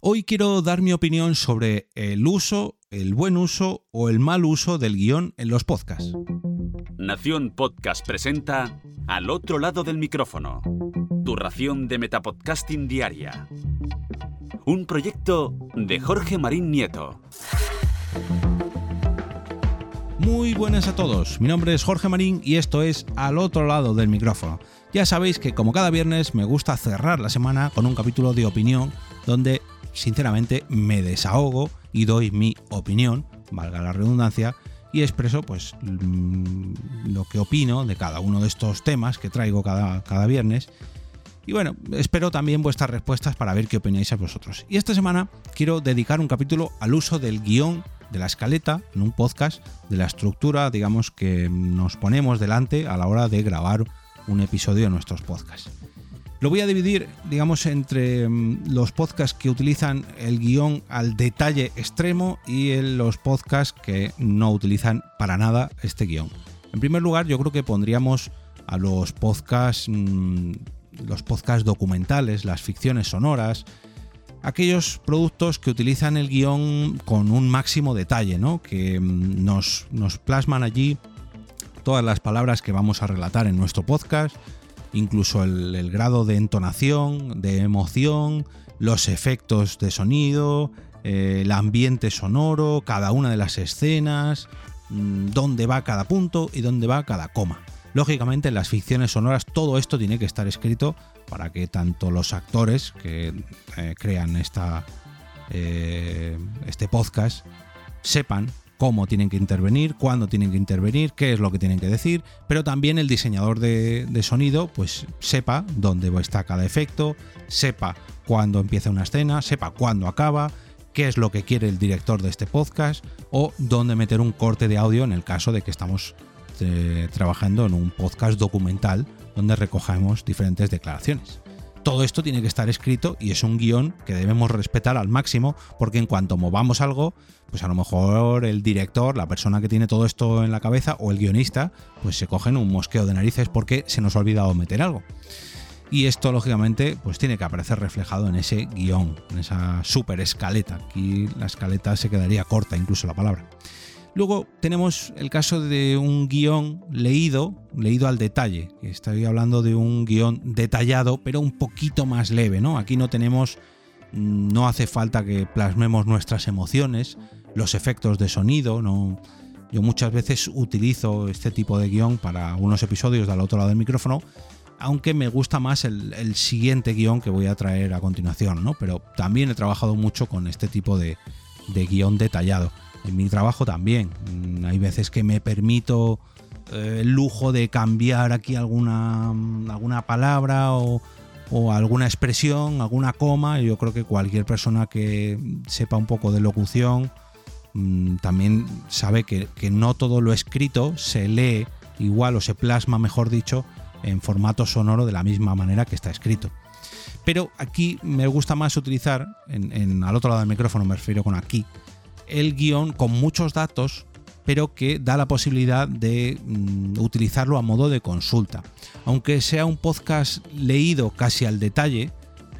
Hoy quiero dar mi opinión sobre el uso, el buen uso o el mal uso del guion en los podcasts. Nación Podcast presenta Al otro lado del micrófono, tu ración de Metapodcasting Diaria. Un proyecto de Jorge Marín Nieto. Muy buenas a todos, mi nombre es Jorge Marín y esto es Al otro lado del micrófono. Ya sabéis que como cada viernes me gusta cerrar la semana con un capítulo de opinión donde sinceramente me desahogo y doy mi opinión, valga la redundancia, y expreso pues mm, lo que opino de cada uno de estos temas que traigo cada, cada viernes. Y bueno, espero también vuestras respuestas para ver qué opináis a vosotros. Y esta semana quiero dedicar un capítulo al uso del guion de la escaleta en un podcast, de la estructura, digamos, que nos ponemos delante a la hora de grabar un episodio de nuestros podcasts. Lo voy a dividir, digamos, entre mm, los podcasts que utilizan el guion al detalle extremo y los podcasts que no utilizan para nada este guion. En primer lugar, yo creo que pondríamos a los podcasts, mm, los podcasts documentales, las ficciones sonoras, aquellos productos que utilizan el guion con un máximo detalle, ¿no? que mm, nos, nos plasman allí todas las palabras que vamos a relatar en nuestro podcast, incluso el, grado de entonación, de emoción, los efectos de sonido, eh, el ambiente sonoro, cada una de las escenas, mm, dónde va cada punto y dónde va cada coma. Lógicamente en las ficciones sonoras todo esto tiene que estar escrito para que tanto los actores que eh, crean esta, eh, este podcast sepan cómo tienen que intervenir, cuándo tienen que intervenir, qué es lo que tienen que decir, pero también el diseñador de, sonido pues sepa dónde está cada efecto, sepa cuándo empieza una escena, sepa cuándo acaba, qué es lo que quiere el director de este podcast o dónde meter un corte de audio en el caso de que estamos eh, trabajando en un podcast documental donde recojamos diferentes declaraciones todo esto tiene que estar escrito y es un guion que debemos respetar al máximo porque en cuanto movamos algo, pues a lo mejor el director, la persona que tiene todo esto en la cabeza o el guionista, pues se cogen un mosqueo de narices porque se nos ha olvidado meter algo. Y esto, lógicamente, pues tiene que aparecer reflejado en ese guion, en esa super escaleta. Aquí la escaleta se quedaría corta, incluso la palabra. Luego tenemos el caso de un guion leído, leído al detalle. Estoy hablando de un guion detallado, pero un poquito más leve, ¿no? Aquí no tenemos, mm, no hace falta que plasmemos nuestras emociones, los efectos de sonido. Yo muchas veces utilizo este tipo de guion para unos episodios del otro lado del micrófono, aunque me gusta más el, siguiente guion que voy a traer a continuación, ¿no? Pero también he trabajado mucho con este tipo de, de guion detallado en mi trabajo también. Mm, hay veces que me permito eh, el lujo de cambiar aquí alguna, alguna palabra o, alguna expresión, alguna coma. Yo creo que cualquier persona que sepa un poco de locución mm, también sabe que, no todo lo escrito se lee igual o se plasma, mejor dicho, en formato sonoro de la misma manera que está escrito. Pero aquí me gusta más utilizar, en, al otro lado del micrófono me refiero con aquí, el guion con muchos datos, pero que da la posibilidad de mm, utilizarlo a modo de consulta. Aunque sea un podcast leído casi al detalle,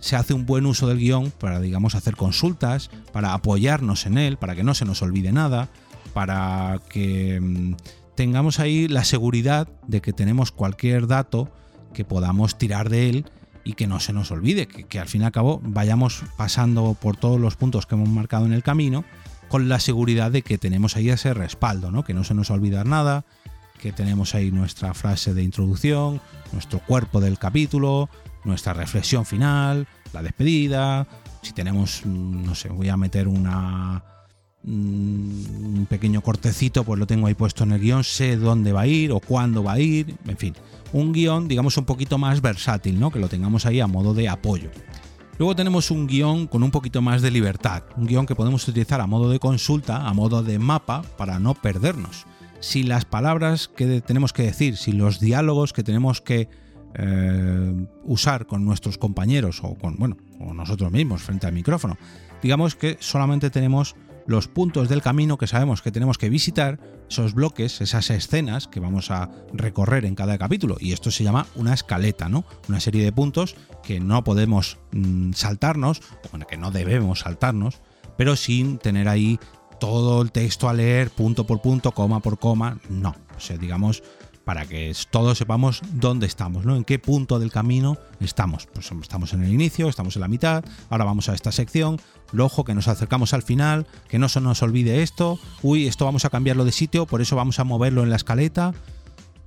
se hace un buen uso del guion para, digamos, hacer consultas, para apoyarnos en él, para que no se nos olvide nada, para que mm, tengamos ahí la seguridad de que tenemos cualquier dato que podamos tirar de él y que no se nos olvide, que, que, al fin y al cabo vayamos pasando por todos los puntos que hemos marcado en el camino con la seguridad de que tenemos ahí ese respaldo, ¿no? que no se nos olvida nada, que tenemos ahí nuestra frase de introducción, nuestro cuerpo del capítulo, nuestra reflexión final, la despedida, si tenemos, mm, no sé, voy a meter una mm, un pequeño cortecito, pues lo tengo ahí puesto en el guion, sé dónde va a ir o cuándo va a ir, en fin, un guion digamos un poquito más versátil, ¿no? Que lo tengamos ahí a modo de apoyo. Luego tenemos un guion con un poquito más de libertad, un guion que podemos utilizar a modo de consulta, a modo de mapa, para no perdernos. Si las palabras que tenemos que decir, si los diálogos que tenemos que eh, usar con nuestros compañeros o con, bueno, nosotros mismos frente al micrófono, digamos que solamente tenemos los puntos del camino que sabemos que tenemos que visitar, esos bloques, esas escenas que vamos a recorrer en cada capítulo. Y esto se llama una escaleta, ¿no? Una serie de puntos que no podemos mm, saltarnos, bueno, que no debemos saltarnos, pero sin tener ahí todo el texto a leer punto por punto, coma por coma, no. O sea, digamos, para que todos sepamos dónde estamos, ¿no? En qué punto del camino estamos. Pues estamos en el inicio, estamos en la mitad, ahora vamos a esta sección, ojo que nos acercamos al final, que no se nos olvide esto, uy, esto vamos a cambiarlo de sitio, por eso vamos a moverlo en la escaleta,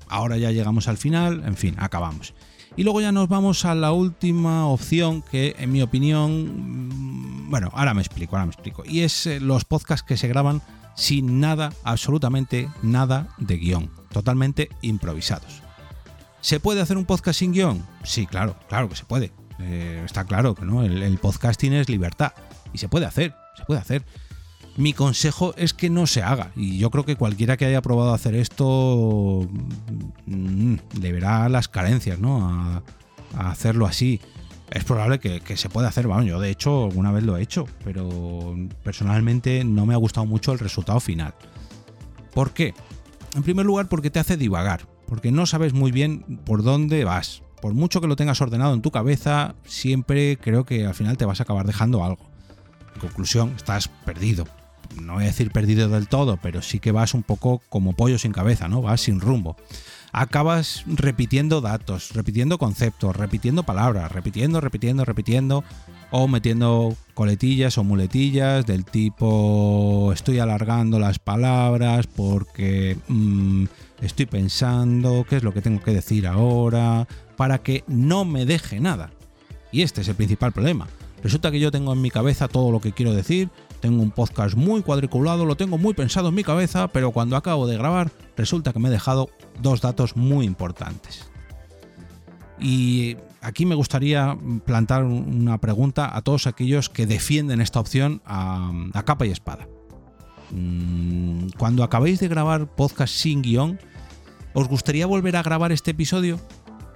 ahora ya llegamos al final, en fin, acabamos. Y luego ya nos vamos a la última opción que en mi opinión, mm, bueno, ahora me explico, ahora me explico, y es eh, los podcasts que se graban sin nada, absolutamente nada de guion, totalmente improvisados. ¿Se puede hacer un podcast sin guion? Sí, claro, claro que se puede. Eh, está claro que el, podcasting es libertad y se puede hacer, se puede hacer. Mi consejo es que no se haga y yo creo que cualquiera que haya probado hacer esto mm, le verá las carencias, ¿no? a hacerlo así es probable que, se pueda hacer. Bueno, yo de hecho alguna vez lo he hecho, pero personalmente no me ha gustado mucho el resultado final. ¿Por qué? En primer lugar, porque te hace divagar, porque no sabes muy bien por dónde vas. Por mucho que lo tengas ordenado en tu cabeza, siempre creo que al final te vas a acabar dejando algo. En conclusión, estás perdido. No voy a decir perdido del todo, pero sí que vas un poco como pollo sin cabeza, ¿no? Vas sin rumbo acabas repitiendo datos, repitiendo conceptos, repitiendo palabras, repitiendo, repitiendo, repitiendo, o metiendo coletillas o muletillas del tipo estoy alargando las palabras porque mm, estoy pensando qué es lo que tengo que decir ahora, para que no me deje nada. Y este es el principal problema. Resulta que yo tengo en mi cabeza todo lo que quiero decir, tengo un podcast muy cuadriculado, lo tengo muy pensado en mi cabeza, pero cuando acabo de grabar resulta que me he dejado dos datos muy importantes. Y aquí me gustaría plantar una pregunta a todos aquellos que defienden esta opción a, capa y espada. Mm, cuando acabéis de grabar podcast sin guion, ¿os gustaría volver a grabar este episodio?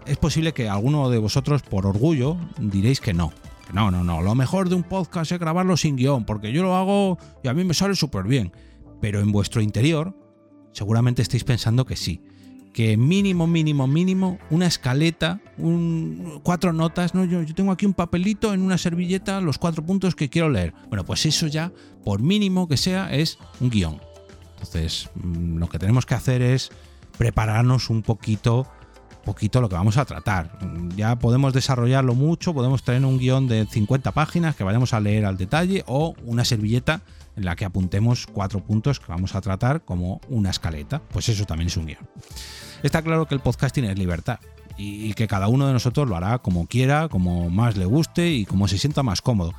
Es posible que alguno de vosotros, por orgullo, diréis que no. No, no, no. Lo mejor de un podcast es grabarlo sin guion, porque yo lo hago y a mí me sale súper bien. Pero en vuestro interior, seguramente estáis pensando que sí que mínimo, mínimo, mínimo, una escaleta, cuatro notas, ¿no? Yo, yo, tengo aquí un papelito en una servilleta, los cuatro puntos que quiero leer. Bueno, pues eso ya, por mínimo que sea, es un guion. Entonces, mm, lo que tenemos que hacer es prepararnos un poquito, poquito lo que vamos a tratar. Ya podemos desarrollarlo mucho, podemos tener un guion de 50 páginas que vayamos a leer al detalle o una servilleta en la que apuntemos cuatro puntos que vamos a tratar como una escaleta. Pues eso también es un guion. Está claro que el podcasting es libertad y que cada uno de nosotros lo hará como quiera, como más le guste y como se sienta más cómodo.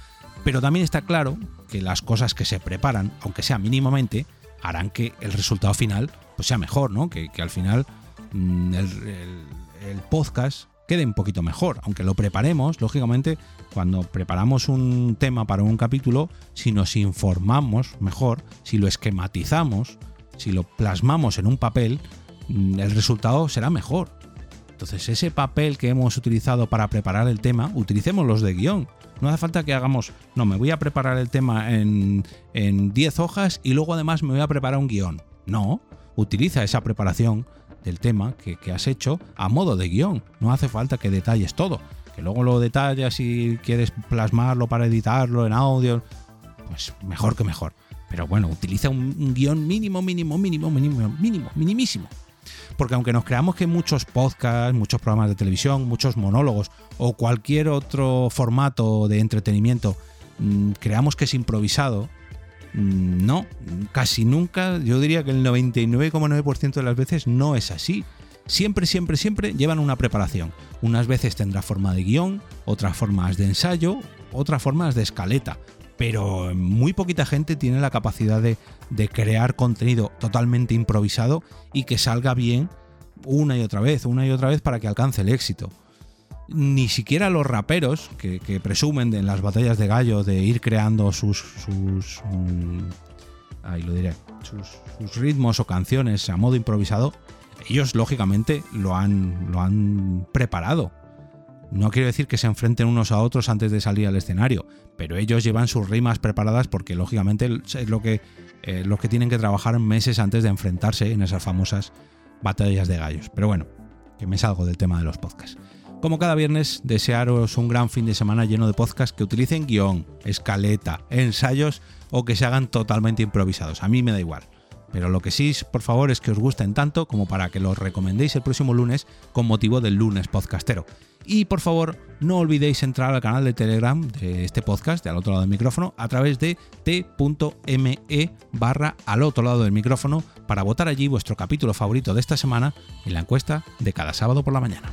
Pero también está claro que las cosas que se preparan, aunque sea mínimamente, harán que el resultado final pues sea mejor, ¿no? Que, al final mm, el podcast quede un poquito mejor. Aunque lo preparemos, lógicamente, cuando preparamos un tema para un capítulo, si nos informamos mejor, si lo esquematizamos, si lo plasmamos en un papel, mm, el resultado será mejor. Entonces, ese papel que hemos utilizado para preparar el tema, utilicemos los de guion. No hace falta que hagamos, no, me voy a preparar el tema en 10 hojas y luego además me voy a preparar un guion. No, utiliza esa preparación del tema que, has hecho a modo de guion. No hace falta que detalles todo. Que luego lo detallas y quieres plasmarlo para editarlo en audio, pues mejor que mejor. Pero bueno, utiliza un, guion mínimo, mínimo, mínimo, mínimo, mínimo, minimísimo. Porque aunque nos creamos que muchos podcasts, muchos programas de televisión, muchos monólogos o cualquier otro formato de entretenimiento, mm, creamos que es improvisado, no, casi nunca, yo diría que el 99,9% de las veces no es así. Siempre, siempre, siempre llevan una preparación. Unas veces tendrá forma de guion, otras formas de ensayo, otras formas de escaleta. Pero muy poquita gente tiene la capacidad de, de crear contenido totalmente improvisado y que salga bien una y otra vez, una y otra vez para que alcance el éxito ni siquiera los raperos que, presumen en las batallas de gallo de ir creando sus, sus mm, ahí lo diré, sus, ritmos o canciones a modo improvisado, ellos lógicamente lo han, lo han preparado. No quiero decir que se enfrenten unos a otros antes de salir al escenario, pero ellos llevan sus rimas preparadas porque lógicamente es lo que, eh, que tienen que trabajar meses antes de enfrentarse en esas famosas batallas de gallos. Pero bueno, que me salgo del tema de los podcasts. Como cada viernes, desearos un gran fin de semana lleno de podcasts que utilicen guion, escaleta, ensayos o que se hagan totalmente improvisados. A mí me da igual. Pero lo que sí, por favor, es que os gusten tanto como para que los recomendéis el próximo lunes con motivo del lunes podcastero. Y por favor, no olvidéis entrar al canal de Telegram de este podcast, de al otro lado del micrófono, a través de t.me barra al otro lado del micrófono para votar allí vuestro capítulo favorito de esta semana en la encuesta de cada sábado por la mañana.